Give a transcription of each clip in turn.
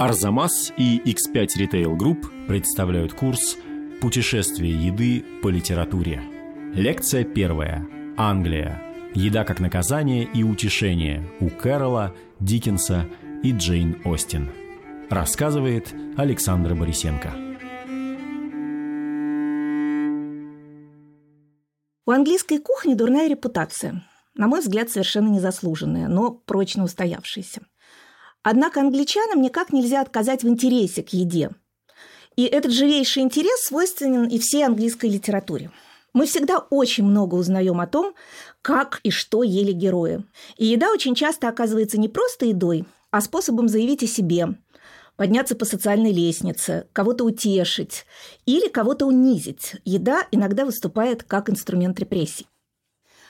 Арзамас и X5 Retail Group представляют курс «Путешествие еды по литературе». Лекция первая. Англия. Еда как наказание и утешение у Кэрола, Диккенса и Джейн Остин. Рассказывает Александра Борисенко. У английской кухни дурная репутация. На мой взгляд, совершенно незаслуженная, но прочно устоявшаяся. Однако англичанам никак нельзя отказать в интересе к еде. И этот живейший интерес свойственен и всей английской литературе. Мы всегда очень много узнаем о том, как и что ели герои. И еда очень часто оказывается не просто едой, а способом заявить о себе, подняться по социальной лестнице, кого-то утешить или кого-то унизить. Еда иногда выступает как инструмент репрессий.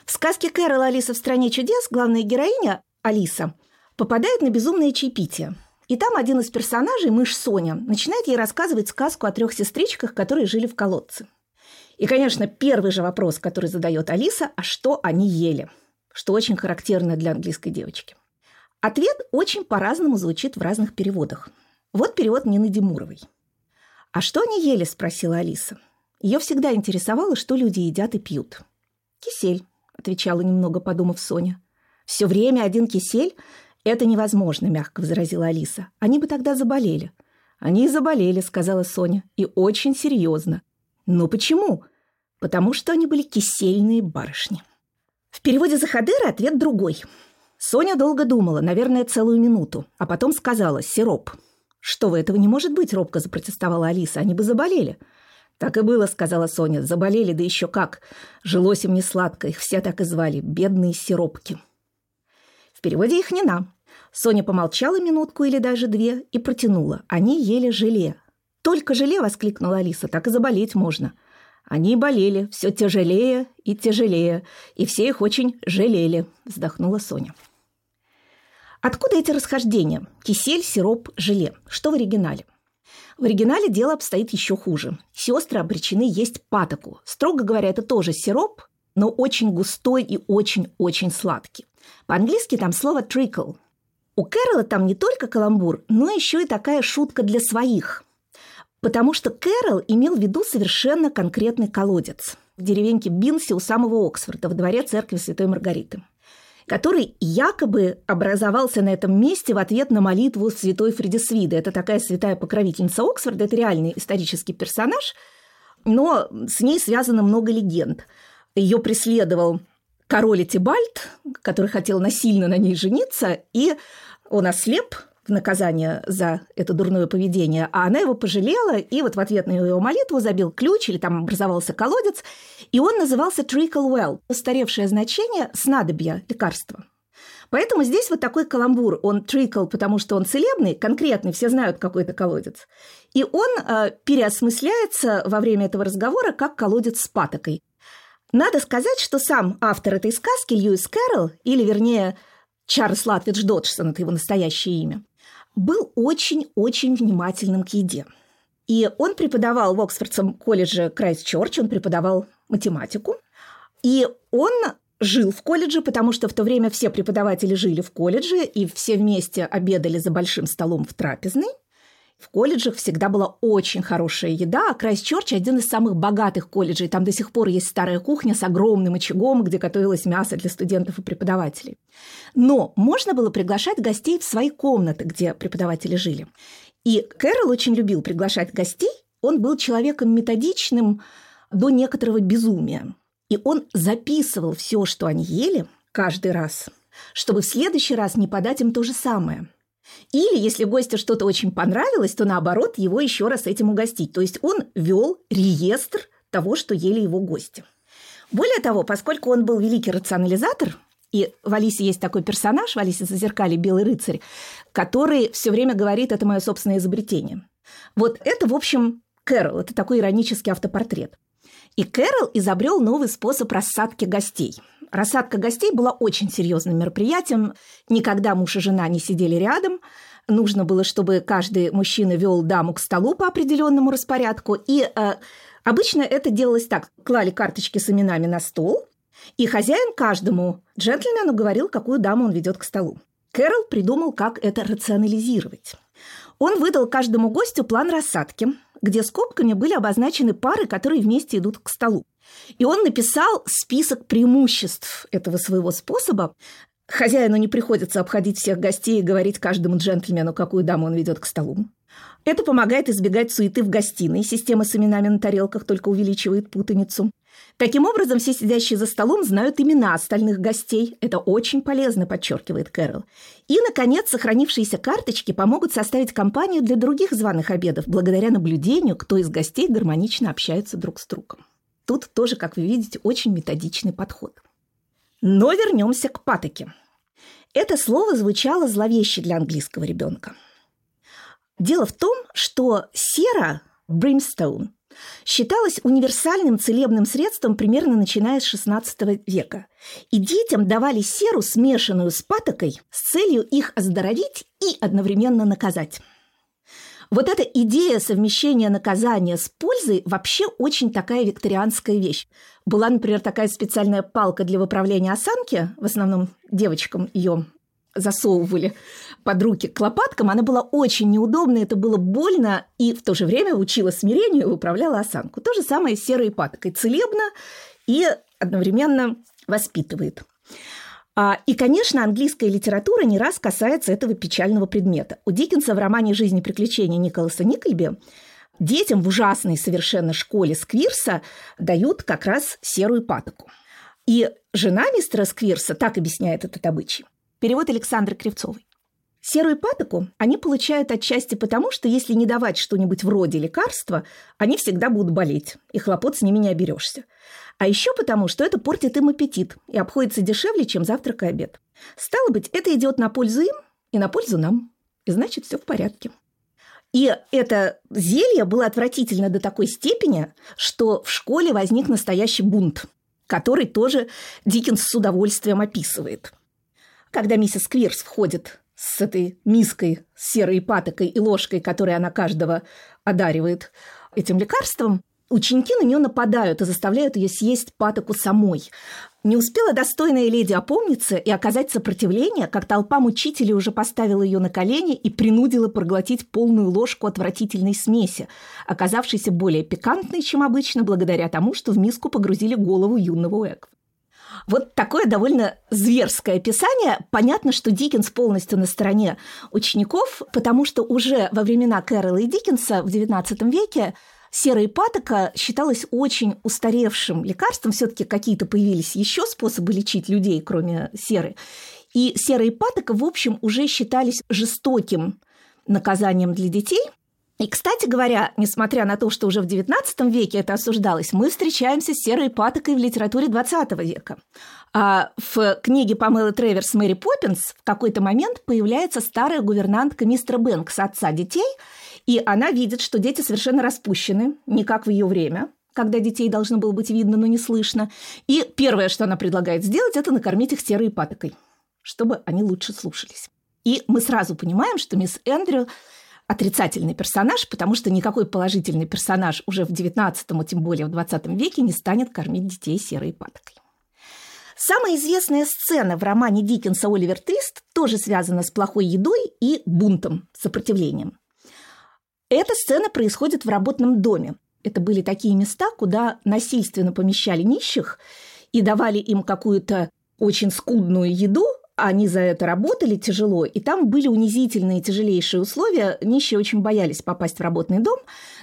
В сказке Кэрола «Алиса в стране чудес» главная героиня, Алиса – попадает на безумное чаепитие. И там один из персонажей, мышь Соня, начинает ей рассказывать сказку о трех сестричках, которые жили в колодце. И, конечно, первый же вопрос, который задает Алиса, а что они ели? Что очень характерно для английской девочки. Ответ очень по-разному звучит в разных переводах. Вот перевод Нины Демуровой. «А что они ели?» – спросила Алиса. Ее всегда интересовало, что люди едят и пьют. «Кисель», – отвечала немного подумав Соня. «Все время один кисель? «Это невозможно», – мягко возразила Алиса. «Они бы тогда заболели». «Они и заболели», – сказала Соня. «И очень серьезно». «Но почему?» «Потому что они были кисельные барышни». В переводе Захадыра ответ другой. Соня долго думала, наверное, целую минуту, а потом сказала «сироп». «Что вы, этого не может быть», – робко запротестовала Алиса. «Они бы заболели». «Так и было», – сказала Соня. «Заболели, да еще как. Жилось им не сладко, их все так и звали. Бедные сиропки». В переводе их не нам. Соня помолчала минутку или даже две и протянула. Они ели желе. «Только желе!» – воскликнула Алиса. «Так и заболеть можно». Они болели, все тяжелее и тяжелее, и все их очень жалели, вздохнула Соня. Откуда эти расхождения? Кисель, сироп, желе. Что в оригинале? В оригинале дело обстоит еще хуже. Сестры обречены есть патоку. Строго говоря, это тоже сироп, но очень густой и очень-очень сладкий. По-английски там слово trickle. У Кэрола там не только каламбур, но еще и такая шутка для своих. Потому что Кэрол имел в виду совершенно конкретный колодец в деревеньке Бинси у самого Оксфорда, в дворе церкви Святой Маргариты который якобы образовался на этом месте в ответ на молитву святой Фредисвиды. Это такая святая покровительница Оксфорда, это реальный исторический персонаж, но с ней связано много легенд. Ее преследовал король Этибальд, который хотел насильно на ней жениться, и он ослеп в наказание за это дурное поведение, а она его пожалела, и вот в ответ на ее молитву забил ключ, или там образовался колодец, и он назывался Trickle Well, устаревшее значение снадобья, лекарства. Поэтому здесь вот такой каламбур. Он трикл, потому что он целебный, конкретный, все знают, какой это колодец. И он э, переосмысляется во время этого разговора как колодец с патокой. Надо сказать, что сам автор этой сказки, Льюис Кэрролл, или, вернее, Чарльз Латвидж Доджсон, это его настоящее имя, был очень-очень внимательным к еде. И он преподавал в Оксфордском колледже Крайст-Чорч, он преподавал математику. И он жил в колледже, потому что в то время все преподаватели жили в колледже, и все вместе обедали за большим столом в трапезной. В колледжах всегда была очень хорошая еда, а Крайстчерч – один из самых богатых колледжей. Там до сих пор есть старая кухня с огромным очагом, где готовилось мясо для студентов и преподавателей. Но можно было приглашать гостей в свои комнаты, где преподаватели жили. И Кэрол очень любил приглашать гостей. Он был человеком методичным до некоторого безумия. И он записывал все, что они ели, каждый раз, чтобы в следующий раз не подать им то же самое – или, если гостю что-то очень понравилось, то наоборот, его еще раз этим угостить. То есть он вел реестр того, что ели его гости. Более того, поскольку он был великий рационализатор, и в Алисе есть такой персонаж, в Алисе зазеркали белый рыцарь, который все время говорит, это мое собственное изобретение. Вот это, в общем, Кэрол, это такой иронический автопортрет. И Кэрол изобрел новый способ рассадки гостей – Рассадка гостей была очень серьезным мероприятием. Никогда муж и жена не сидели рядом. Нужно было, чтобы каждый мужчина вел даму к столу по определенному распорядку. И э, обычно это делалось так. Клали карточки с именами на стол, и хозяин каждому джентльмену говорил, какую даму он ведет к столу. Кэрол придумал, как это рационализировать. Он выдал каждому гостю план рассадки, где скобками были обозначены пары, которые вместе идут к столу. И он написал список преимуществ этого своего способа. Хозяину не приходится обходить всех гостей и говорить каждому джентльмену, какую даму он ведет к столу. Это помогает избегать суеты в гостиной. Система с именами на тарелках только увеличивает путаницу. Таким образом, все сидящие за столом знают имена остальных гостей. Это очень полезно, подчеркивает Кэрол. И, наконец, сохранившиеся карточки помогут составить компанию для других званых обедов, благодаря наблюдению, кто из гостей гармонично общается друг с другом. Тут тоже, как вы видите, очень методичный подход. Но вернемся к патоке. Это слово звучало зловеще для английского ребенка. Дело в том, что сера, brimstone, считалась универсальным целебным средством примерно начиная с XVI века. И детям давали серу, смешанную с патокой, с целью их оздоровить и одновременно наказать. Вот эта идея совмещения наказания с пользой вообще очень такая викторианская вещь. Была, например, такая специальная палка для выправления осанки, в основном девочкам ее засовывали под руки к лопаткам, она была очень неудобная, это было больно, и в то же время учила смирению и управляла осанку. То же самое с серой паткой. Целебно и одновременно воспитывает. А, и, конечно, английская литература не раз касается этого печального предмета. У Диккенса в романе «Жизнь и приключения» Николаса Никольби детям в ужасной совершенно школе Сквирса дают как раз серую патоку. И жена мистера Сквирса так объясняет этот обычай. Перевод Александры Кривцовой. Серую патоку они получают отчасти потому, что если не давать что-нибудь вроде лекарства, они всегда будут болеть, и хлопот с ними не оберешься. А еще потому, что это портит им аппетит и обходится дешевле, чем завтрак и обед. Стало быть, это идет на пользу им и на пользу нам. И значит, все в порядке. И это зелье было отвратительно до такой степени, что в школе возник настоящий бунт, который тоже Диккенс с удовольствием описывает. Когда миссис Квирс входит с этой миской с серой патокой и ложкой, которой она каждого одаривает этим лекарством, ученики на нее нападают и заставляют ее съесть патоку самой. Не успела достойная леди опомниться и оказать сопротивление, как толпа мучителей уже поставила ее на колени и принудила проглотить полную ложку отвратительной смеси, оказавшейся более пикантной, чем обычно, благодаря тому, что в миску погрузили голову юного Уэква. Вот такое довольно зверское описание. Понятно, что Диккенс полностью на стороне учеников, потому что уже во времена Кэрролла и Диккенса в XIX веке серая патока считалась очень устаревшим лекарством. Все-таки какие-то появились еще способы лечить людей, кроме серы. И серая патока, в общем, уже считались жестоким наказанием для детей – и, кстати говоря, несмотря на то, что уже в XIX веке это осуждалось, мы встречаемся с серой патокой в литературе XX века. А в книге Памелы Треверс «Мэри Поппинс» в какой-то момент появляется старая гувернантка мистера Бэнкс, отца детей, и она видит, что дети совершенно распущены, не как в ее время, когда детей должно было быть видно, но не слышно. И первое, что она предлагает сделать, это накормить их серой патокой, чтобы они лучше слушались. И мы сразу понимаем, что мисс Эндрю отрицательный персонаж, потому что никакой положительный персонаж уже в XIX, а тем более в XX веке не станет кормить детей серой паткой. Самая известная сцена в романе Диккенса «Оливер Твист» тоже связана с плохой едой и бунтом, сопротивлением. Эта сцена происходит в работном доме. Это были такие места, куда насильственно помещали нищих и давали им какую-то очень скудную еду, они за это работали тяжело, и там были унизительные, тяжелейшие условия. Нищие очень боялись попасть в работный дом,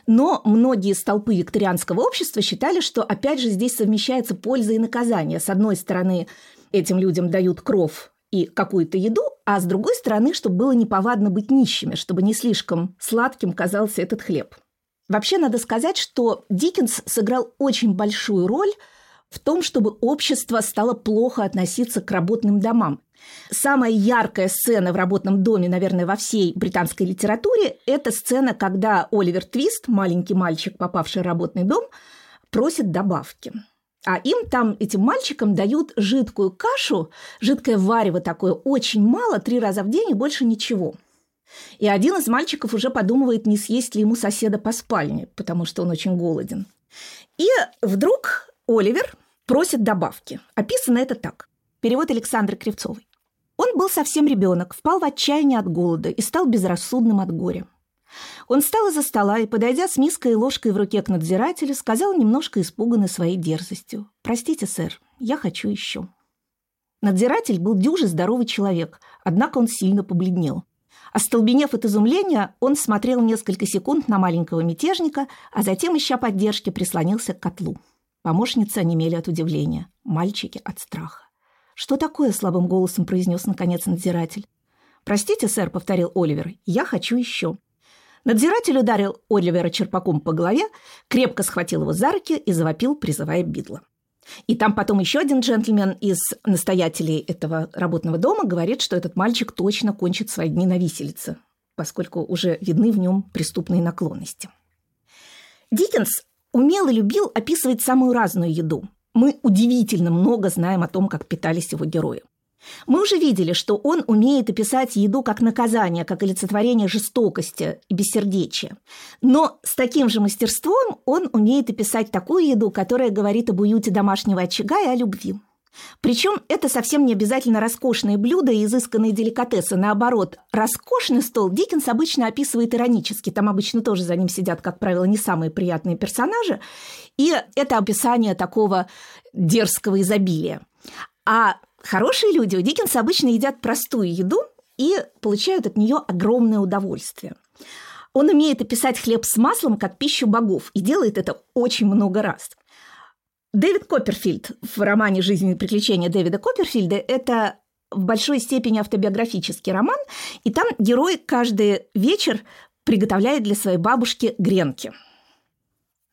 но многие столпы викторианского общества считали, что, опять же, здесь совмещается польза и наказание. С одной стороны, этим людям дают кров и какую-то еду, а с другой стороны, чтобы было неповадно быть нищими, чтобы не слишком сладким казался этот хлеб. Вообще, надо сказать, что Диккенс сыграл очень большую роль в том, чтобы общество стало плохо относиться к работным домам. Самая яркая сцена в работном доме, наверное, во всей британской литературе – это сцена, когда Оливер Твист, маленький мальчик, попавший в работный дом, просит добавки. А им там, этим мальчикам, дают жидкую кашу, жидкое варево такое, очень мало, три раза в день и больше ничего. И один из мальчиков уже подумывает, не съесть ли ему соседа по спальне, потому что он очень голоден. И вдруг Оливер просит добавки. Описано это так. Перевод Александры Кривцовой. Он был совсем ребенок, впал в отчаяние от голода и стал безрассудным от горя. Он встал из-за стола и, подойдя с миской и ложкой в руке к надзирателю, сказал немножко испуганный своей дерзостью. «Простите, сэр, я хочу еще». Надзиратель был дюжий здоровый человек, однако он сильно побледнел. Остолбенев от изумления, он смотрел несколько секунд на маленького мятежника, а затем, ища поддержки, прислонился к котлу. Помощницы онемели от удивления, мальчики от страха. «Что такое?» – слабым голосом произнес наконец надзиратель. «Простите, сэр», – повторил Оливер, – «я хочу еще». Надзиратель ударил Оливера черпаком по голове, крепко схватил его за руки и завопил, призывая Бидла. И там потом еще один джентльмен из настоятелей этого работного дома говорит, что этот мальчик точно кончит свои дни на виселице, поскольку уже видны в нем преступные наклонности. Диккенс умел и любил описывать самую разную еду. Мы удивительно много знаем о том, как питались его герои. Мы уже видели, что он умеет описать еду как наказание, как олицетворение жестокости и бессердечия. Но с таким же мастерством он умеет описать такую еду, которая говорит об уюте домашнего очага и о любви. Причем это совсем не обязательно роскошные блюда и изысканные деликатесы. Наоборот, роскошный стол Диккенс обычно описывает иронически. Там обычно тоже за ним сидят, как правило, не самые приятные персонажи. И это описание такого дерзкого изобилия. А Хорошие люди у Диккенса обычно едят простую еду и получают от нее огромное удовольствие. Он умеет описать хлеб с маслом как пищу богов и делает это очень много раз. Дэвид Копперфильд в романе «Жизнь и приключения» Дэвида Копперфильда – это в большой степени автобиографический роман, и там герой каждый вечер приготовляет для своей бабушки гренки –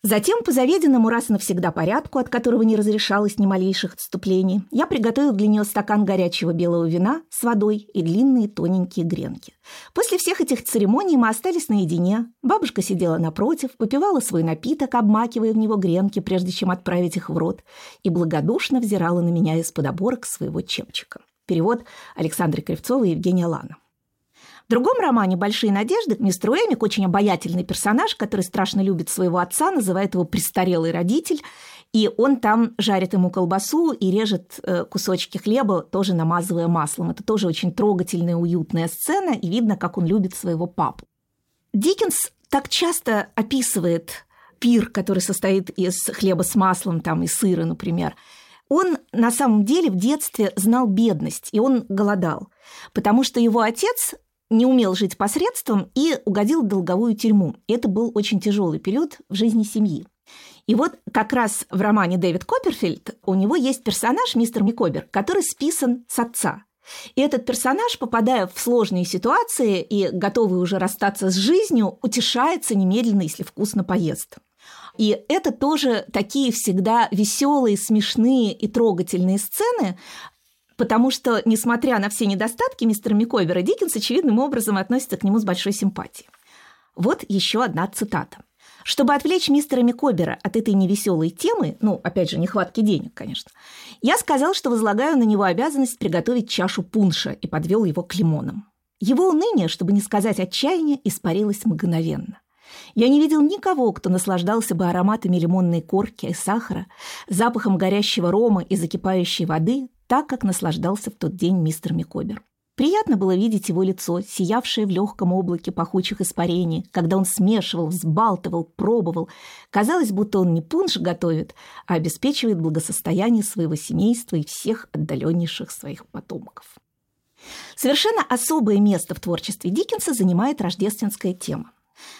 Затем, по заведенному раз и навсегда порядку, от которого не разрешалось ни малейших отступлений, я приготовил для нее стакан горячего белого вина с водой и длинные тоненькие гренки. После всех этих церемоний мы остались наедине. Бабушка сидела напротив, попивала свой напиток, обмакивая в него гренки, прежде чем отправить их в рот, и благодушно взирала на меня из-под оборок своего чепчика. Перевод Александры Кривцовой и Евгения Лана. В другом романе «Большие надежды» мистер Уэмик, очень обаятельный персонаж, который страшно любит своего отца, называет его «престарелый родитель», и он там жарит ему колбасу и режет э, кусочки хлеба, тоже намазывая маслом. Это тоже очень трогательная, уютная сцена, и видно, как он любит своего папу. Диккенс так часто описывает пир, который состоит из хлеба с маслом там, и сыра, например. Он на самом деле в детстве знал бедность, и он голодал, потому что его отец не умел жить посредством и угодил в долговую тюрьму. Это был очень тяжелый период в жизни семьи. И вот как раз в романе Дэвид Копперфильд у него есть персонаж, мистер Микобер, который списан с отца. И этот персонаж, попадая в сложные ситуации и готовый уже расстаться с жизнью, утешается немедленно, если вкусно поест. И это тоже такие всегда веселые, смешные и трогательные сцены, Потому что, несмотря на все недостатки мистера Микойбера, Диккенс очевидным образом относится к нему с большой симпатией. Вот еще одна цитата. Чтобы отвлечь мистера Микобера от этой невеселой темы, ну, опять же, нехватки денег, конечно, я сказал, что возлагаю на него обязанность приготовить чашу пунша и подвел его к лимонам. Его уныние, чтобы не сказать отчаяние, испарилось мгновенно. Я не видел никого, кто наслаждался бы ароматами лимонной корки и сахара, запахом горящего рома и закипающей воды, так, как наслаждался в тот день мистер Микобер. Приятно было видеть его лицо, сиявшее в легком облаке пахучих испарений, когда он смешивал, взбалтывал, пробовал. Казалось, будто он не пунш готовит, а обеспечивает благосостояние своего семейства и всех отдаленнейших своих потомков. Совершенно особое место в творчестве Диккенса занимает рождественская тема.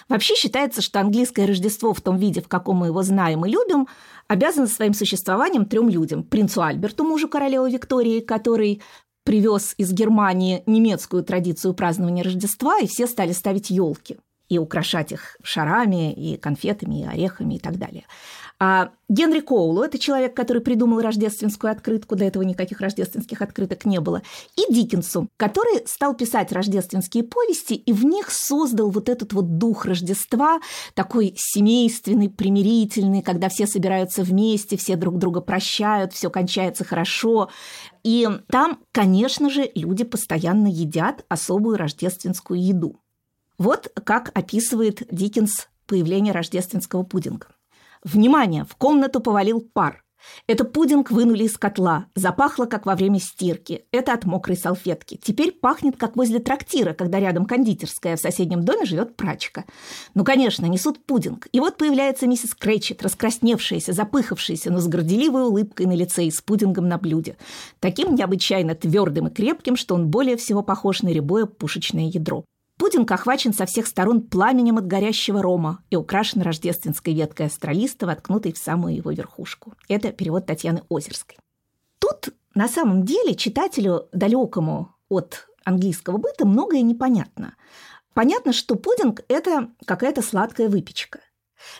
Вообще считается, что английское Рождество в том виде, в каком мы его знаем и любим, обязано своим существованием трем людям. Принцу Альберту, мужу королевы Виктории, который привез из Германии немецкую традицию празднования Рождества, и все стали ставить елки и украшать их шарами, и конфетами, и орехами и так далее. А Генри Коулу – это человек, который придумал рождественскую открытку, до этого никаких рождественских открыток не было, и Диккенсу, который стал писать рождественские повести и в них создал вот этот вот дух Рождества, такой семейственный, примирительный, когда все собираются вместе, все друг друга прощают, все кончается хорошо. И там, конечно же, люди постоянно едят особую рождественскую еду. Вот как описывает Диккенс появление рождественского пудинга. Внимание! В комнату повалил пар. Это пудинг вынули из котла, запахло, как во время стирки. Это от мокрой салфетки. Теперь пахнет, как возле трактира, когда рядом кондитерская, а в соседнем доме живет прачка. Ну, конечно, несут пудинг. И вот появляется миссис Крейчет, раскрасневшаяся, запыхавшаяся, но с горделивой улыбкой на лице и с пудингом на блюде. Таким необычайно твердым и крепким, что он более всего похож на рябое пушечное ядро. Пудинг охвачен со всех сторон пламенем от горящего рома и украшен рождественской веткой астролиста, воткнутой в самую его верхушку. Это перевод Татьяны Озерской. Тут на самом деле читателю, далекому от английского быта, многое непонятно. Понятно, что пудинг – это какая-то сладкая выпечка.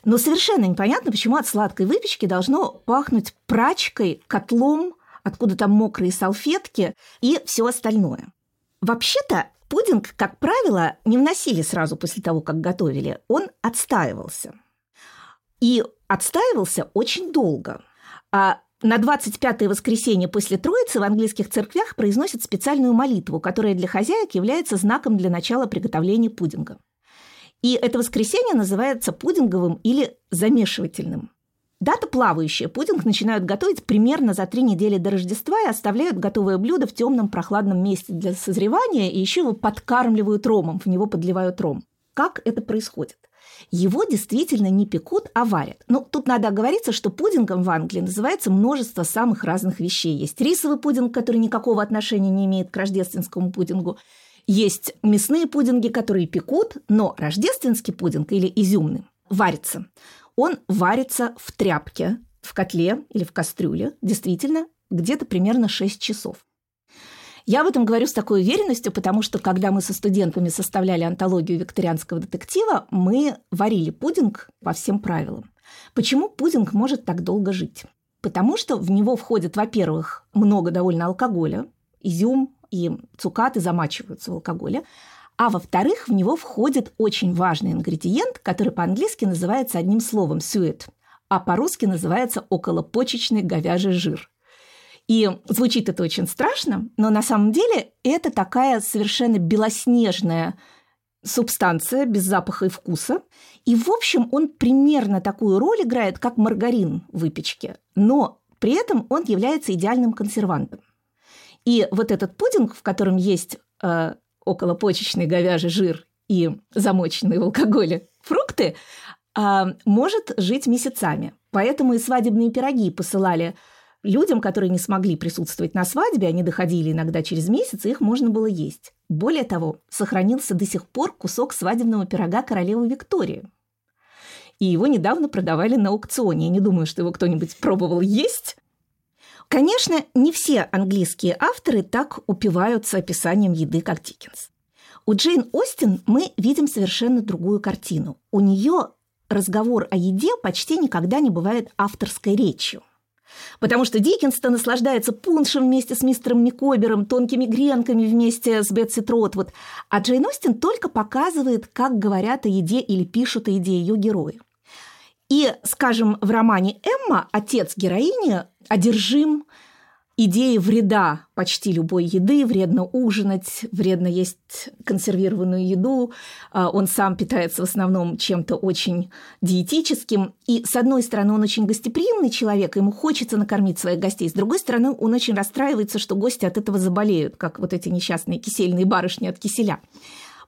Но совершенно непонятно, почему от сладкой выпечки должно пахнуть прачкой, котлом, откуда там мокрые салфетки и все остальное. Вообще-то Пудинг, как правило, не вносили сразу после того, как готовили. Он отстаивался. И отстаивался очень долго. А на 25-е воскресенье после Троицы в английских церквях произносят специальную молитву, которая для хозяек является знаком для начала приготовления пудинга. И это воскресенье называется пудинговым или замешивательным. Дата плавающая. Пудинг начинают готовить примерно за три недели до Рождества и оставляют готовое блюдо в темном прохладном месте для созревания, и еще его подкармливают ромом, в него подливают ром. Как это происходит? Его действительно не пекут, а варят. Но тут надо оговориться, что пудингом в Англии называется множество самых разных вещей. Есть рисовый пудинг, который никакого отношения не имеет к рождественскому пудингу. Есть мясные пудинги, которые пекут, но рождественский пудинг или изюмный варится он варится в тряпке, в котле или в кастрюле, действительно, где-то примерно 6 часов. Я об этом говорю с такой уверенностью, потому что когда мы со студентами составляли антологию викторианского детектива, мы варили пудинг по всем правилам. Почему пудинг может так долго жить? Потому что в него входит, во-первых, много довольно алкоголя, изюм и цукаты замачиваются в алкоголе, а во-вторых, в него входит очень важный ингредиент, который по-английски называется одним словом «сюэт», а по-русски называется околопочечный говяжий жир. И звучит это очень страшно, но на самом деле это такая совершенно белоснежная субстанция без запаха и вкуса. И, в общем, он примерно такую роль играет, как маргарин в выпечке, но при этом он является идеальным консервантом. И вот этот пудинг, в котором есть э, околопочечный говяжий жир и замоченные в алкоголе фрукты, а, может жить месяцами. Поэтому и свадебные пироги посылали людям, которые не смогли присутствовать на свадьбе, они доходили иногда через месяц, и их можно было есть. Более того, сохранился до сих пор кусок свадебного пирога королевы Виктории. И его недавно продавали на аукционе. Я не думаю, что его кто-нибудь пробовал есть. Конечно, не все английские авторы так упиваются описанием еды, как Диккенс. У Джейн Остин мы видим совершенно другую картину. У нее разговор о еде почти никогда не бывает авторской речью. Потому что Диккенс-то наслаждается пуншем вместе с мистером Микобером, тонкими гренками вместе с Бетси Тротвуд, а Джейн Остин только показывает, как говорят о еде или пишут о еде ее герои. И, скажем, в романе «Эмма» отец героини одержим. Идеей вреда почти любой еды, вредно ужинать, вредно есть консервированную еду, а, он сам питается в основном чем-то очень диетическим, и с одной стороны он очень гостеприимный человек, ему хочется накормить своих гостей, с другой стороны он очень расстраивается, что гости от этого заболеют, как вот эти несчастные кисельные барышни от киселя.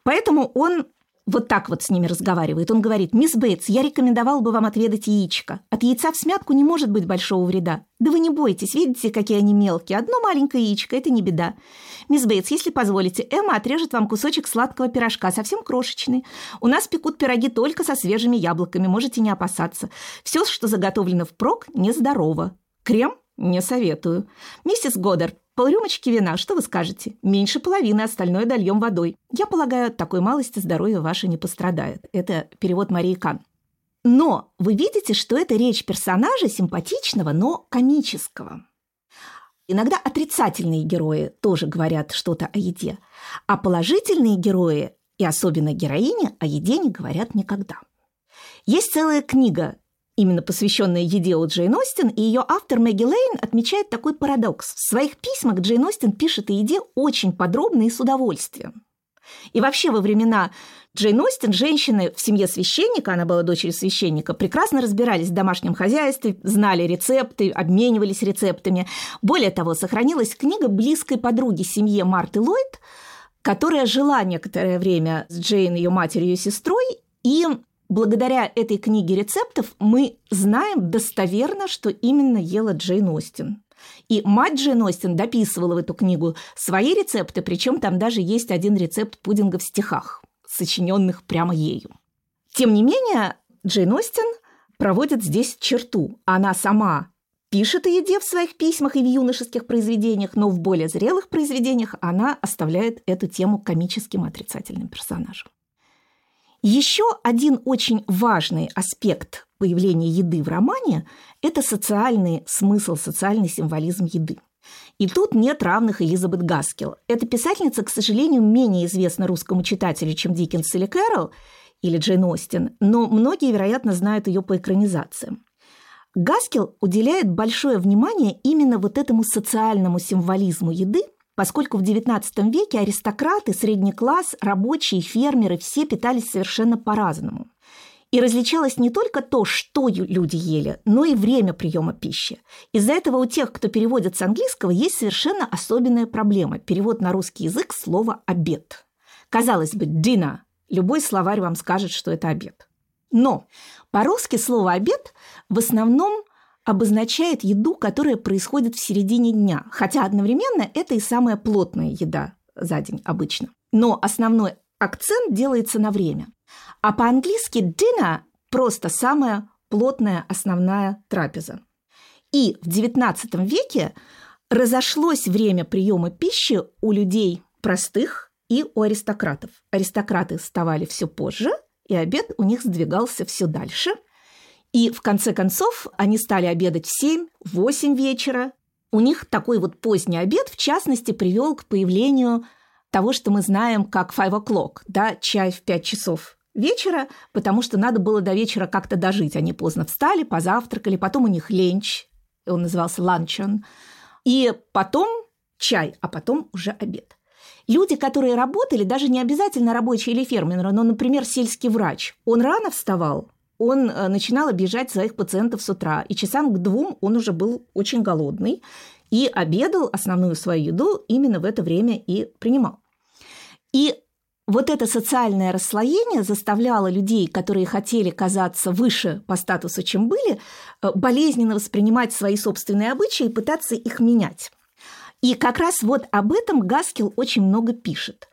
Поэтому он вот так вот с ними разговаривает. Он говорит, «Мисс Бейтс, я рекомендовал бы вам отведать яичко. От яйца в смятку не может быть большого вреда. Да вы не бойтесь, видите, какие они мелкие. Одно маленькое яичко – это не беда. Мисс Бейтс, если позволите, Эмма отрежет вам кусочек сладкого пирожка, совсем крошечный. У нас пекут пироги только со свежими яблоками, можете не опасаться. Все, что заготовлено впрок, нездорово. Крем не советую. Миссис Годдард, Полрюмочки вина, что вы скажете? Меньше половины, остальное дольем водой. Я полагаю, от такой малости здоровье ваше не пострадает. Это перевод Марии Кан. Но вы видите, что это речь персонажа симпатичного, но комического. Иногда отрицательные герои тоже говорят что-то о еде, а положительные герои, и особенно героини, о еде не говорят никогда. Есть целая книга именно посвященная еде у Джейн Остин, и ее автор Мэгги Лейн отмечает такой парадокс. В своих письмах Джейн Остин пишет о еде очень подробно и с удовольствием. И вообще во времена Джейн Остин женщины в семье священника, она была дочерью священника, прекрасно разбирались в домашнем хозяйстве, знали рецепты, обменивались рецептами. Более того, сохранилась книга близкой подруги семье Марты Ллойд, которая жила некоторое время с Джейн, ее матерью и сестрой, и благодаря этой книге рецептов мы знаем достоверно, что именно ела Джейн Остин. И мать Джейн Остин дописывала в эту книгу свои рецепты, причем там даже есть один рецепт пудинга в стихах, сочиненных прямо ею. Тем не менее, Джейн Остин проводит здесь черту. Она сама пишет о еде в своих письмах и в юношеских произведениях, но в более зрелых произведениях она оставляет эту тему комическим отрицательным персонажем. Еще один очень важный аспект появления еды в романе – это социальный смысл, социальный символизм еды. И тут нет равных Элизабет Гаскел. Эта писательница, к сожалению, менее известна русскому читателю, чем Диккенс или Кэрол, или Джейн Остин, но многие, вероятно, знают ее по экранизациям. Гаскел уделяет большое внимание именно вот этому социальному символизму еды – поскольку в XIX веке аристократы, средний класс, рабочие, фермеры все питались совершенно по-разному. И различалось не только то, что люди ели, но и время приема пищи. Из-за этого у тех, кто переводит с английского, есть совершенно особенная проблема – перевод на русский язык слова «обед». Казалось бы, «dinner» – любой словарь вам скажет, что это обед. Но по-русски слово «обед» в основном обозначает еду, которая происходит в середине дня, хотя одновременно это и самая плотная еда за день обычно. Но основной акцент делается на время. А по-английски dinner просто самая плотная основная трапеза. И в XIX веке разошлось время приема пищи у людей простых и у аристократов. Аристократы вставали все позже, и обед у них сдвигался все дальше – и в конце концов они стали обедать в 7-8 вечера. У них такой вот поздний обед, в частности, привел к появлению того, что мы знаем как five o'clock, да, чай в 5 часов вечера, потому что надо было до вечера как-то дожить. Они поздно встали, позавтракали, потом у них ленч, он назывался ланчон, и потом чай, а потом уже обед. Люди, которые работали, даже не обязательно рабочие или фермеры, но, например, сельский врач, он рано вставал, он э, начинал обижать своих пациентов с утра, и часам к двум он уже был очень голодный и обедал основную свою еду именно в это время и принимал. И вот это социальное расслоение заставляло людей, которые хотели казаться выше по статусу, чем были, э, болезненно воспринимать свои собственные обычаи и пытаться их менять. И как раз вот об этом Гаскил очень много пишет.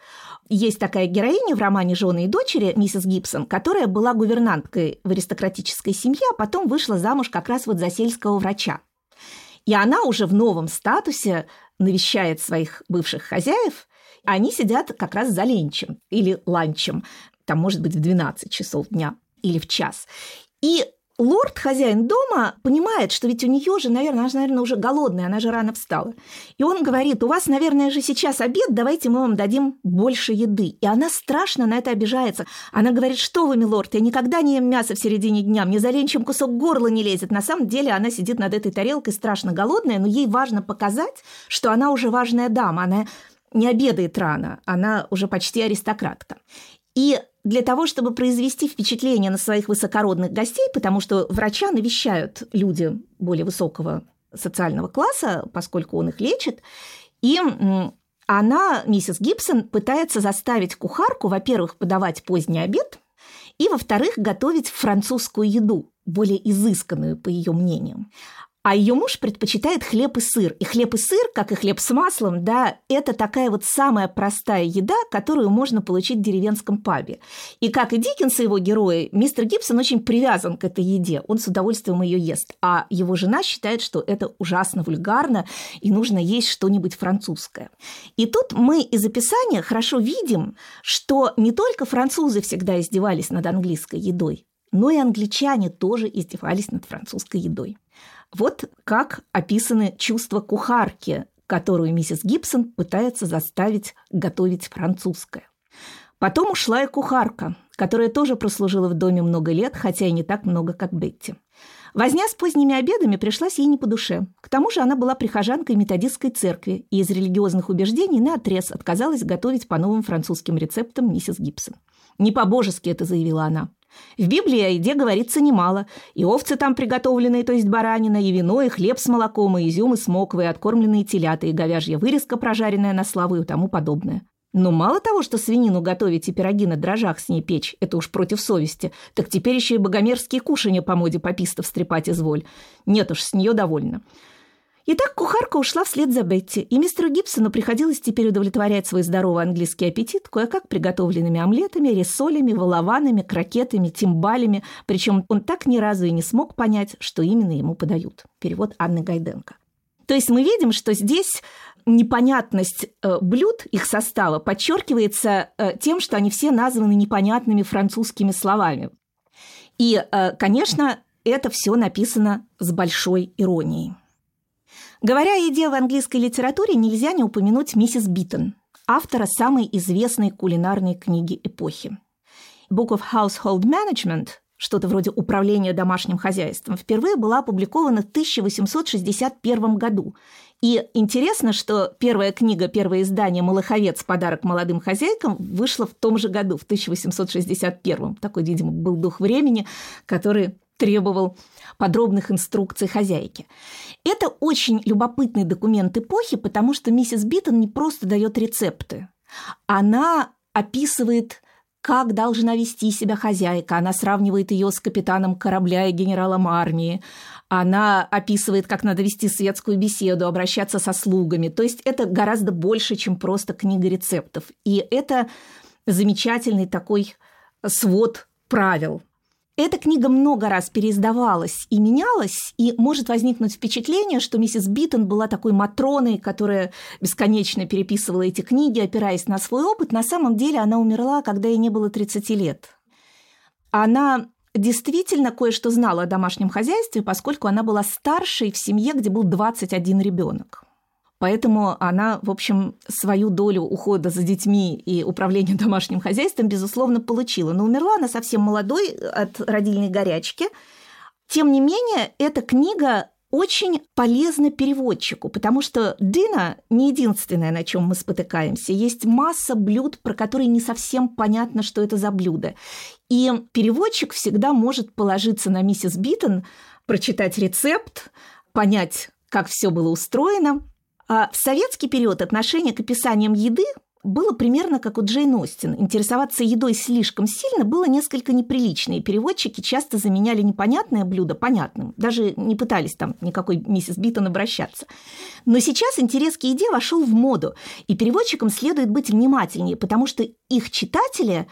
Есть такая героиня в романе «Жены и дочери» миссис Гибсон, которая была гувернанткой в аристократической семье, а потом вышла замуж как раз вот за сельского врача. И она уже в новом статусе навещает своих бывших хозяев, они сидят как раз за ленчем или ланчем, там, может быть, в 12 часов дня или в час. И лорд, хозяин дома, понимает, что ведь у нее же, наверное, она же, наверное, уже голодная, она же рано встала. И он говорит, у вас, наверное, же сейчас обед, давайте мы вам дадим больше еды. И она страшно на это обижается. Она говорит, что вы, милорд, я никогда не ем мясо в середине дня, мне за ленчем кусок горла не лезет. На самом деле она сидит над этой тарелкой страшно голодная, но ей важно показать, что она уже важная дама, она не обедает рано, она уже почти аристократка. И для того, чтобы произвести впечатление на своих высокородных гостей, потому что врача навещают люди более высокого социального класса, поскольку он их лечит, и она, миссис Гибсон, пытается заставить кухарку, во-первых, подавать поздний обед, и, во-вторых, готовить французскую еду, более изысканную, по ее мнению. А ее муж предпочитает хлеб и сыр. И хлеб и сыр, как и хлеб с маслом, да, это такая вот самая простая еда, которую можно получить в деревенском пабе. И как и Диккенс и его герои, мистер Гибсон очень привязан к этой еде. Он с удовольствием ее ест. А его жена считает, что это ужасно вульгарно и нужно есть что-нибудь французское. И тут мы из описания хорошо видим, что не только французы всегда издевались над английской едой, но и англичане тоже издевались над французской едой. Вот как описаны чувства кухарки, которую миссис Гибсон пытается заставить готовить французское. Потом ушла и кухарка, которая тоже прослужила в доме много лет, хотя и не так много, как Бетти. Возня с поздними обедами пришлась ей не по душе. К тому же она была прихожанкой методистской церкви и из религиозных убеждений на отрез отказалась готовить по новым французским рецептам миссис Гибсон. «Не по-божески это», — заявила она. В Библии о еде говорится немало. И овцы там приготовленные, то есть баранина, и вино, и хлеб с молоком, и изюм, и смоквы, и откормленные телята, и говяжья вырезка, прожаренная на славу и тому подобное. Но мало того, что свинину готовить и пироги на дрожжах с ней печь, это уж против совести, так теперь еще и богомерзкие кушанья по моде попистов стрепать изволь. Нет уж, с нее довольно. Итак, кухарка ушла вслед за Бетти, и мистеру Гибсону приходилось теперь удовлетворять свой здоровый английский аппетит кое-как приготовленными омлетами, рисолями, волованами, крокетами, тимбалями, причем он так ни разу и не смог понять, что именно ему подают. Перевод Анны Гайденко. То есть мы видим, что здесь непонятность э, блюд, их состава, подчеркивается э, тем, что они все названы непонятными французскими словами. И, э, конечно, это все написано с большой иронией. Говоря о еде в английской литературе, нельзя не упомянуть миссис Биттон, автора самой известной кулинарной книги эпохи. Book of Household Management, что-то вроде управления домашним хозяйством, впервые была опубликована в 1861 году. И интересно, что первая книга, первое издание «Молоховец. Подарок молодым хозяйкам» вышла в том же году, в 1861. Такой, видимо, был дух времени, который требовал подробных инструкций хозяйки. Это очень любопытный документ эпохи, потому что миссис Биттон не просто дает рецепты. Она описывает как должна вести себя хозяйка. Она сравнивает ее с капитаном корабля и генералом армии. Она описывает, как надо вести светскую беседу, обращаться со слугами. То есть это гораздо больше, чем просто книга рецептов. И это замечательный такой свод правил – эта книга много раз переиздавалась и менялась, и может возникнуть впечатление, что миссис Биттон была такой Матроной, которая бесконечно переписывала эти книги, опираясь на свой опыт. На самом деле она умерла, когда ей не было 30 лет. Она действительно кое-что знала о домашнем хозяйстве, поскольку она была старшей в семье, где был 21 ребенок. Поэтому она, в общем, свою долю ухода за детьми и управления домашним хозяйством, безусловно, получила. Но умерла она совсем молодой от родильной горячки. Тем не менее, эта книга очень полезна переводчику, потому что дина не единственное, на чем мы спотыкаемся. Есть масса блюд, про которые не совсем понятно, что это за блюдо. И переводчик всегда может положиться на миссис Биттон, прочитать рецепт, понять, как все было устроено, в советский период отношение к описаниям еды было примерно как у Джейн Остин. Интересоваться едой слишком сильно было несколько неприлично, и переводчики часто заменяли непонятное блюдо понятным. Даже не пытались там никакой миссис Биттон обращаться. Но сейчас интерес к еде вошел в моду, и переводчикам следует быть внимательнее, потому что их читатели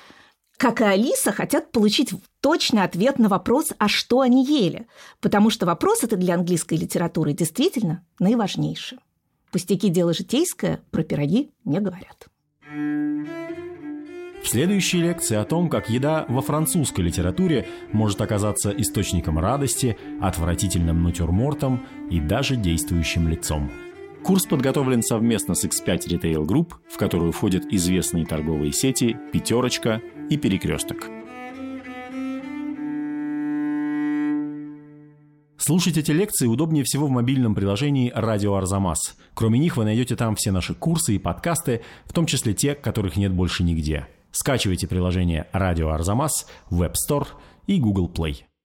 как и Алиса, хотят получить точный ответ на вопрос, а что они ели, потому что вопрос это для английской литературы действительно наиважнейший. Пустяки – дело житейское, про пироги не говорят. В следующей лекции о том, как еда во французской литературе может оказаться источником радости, отвратительным натюрмортом и даже действующим лицом. Курс подготовлен совместно с X5 Retail Group, в которую входят известные торговые сети «Пятерочка» и «Перекресток». Слушать эти лекции удобнее всего в мобильном приложении «Радио Арзамас». Кроме них вы найдете там все наши курсы и подкасты, в том числе те, которых нет больше нигде. Скачивайте приложение «Радио Арзамас» в Web Store и Google Play.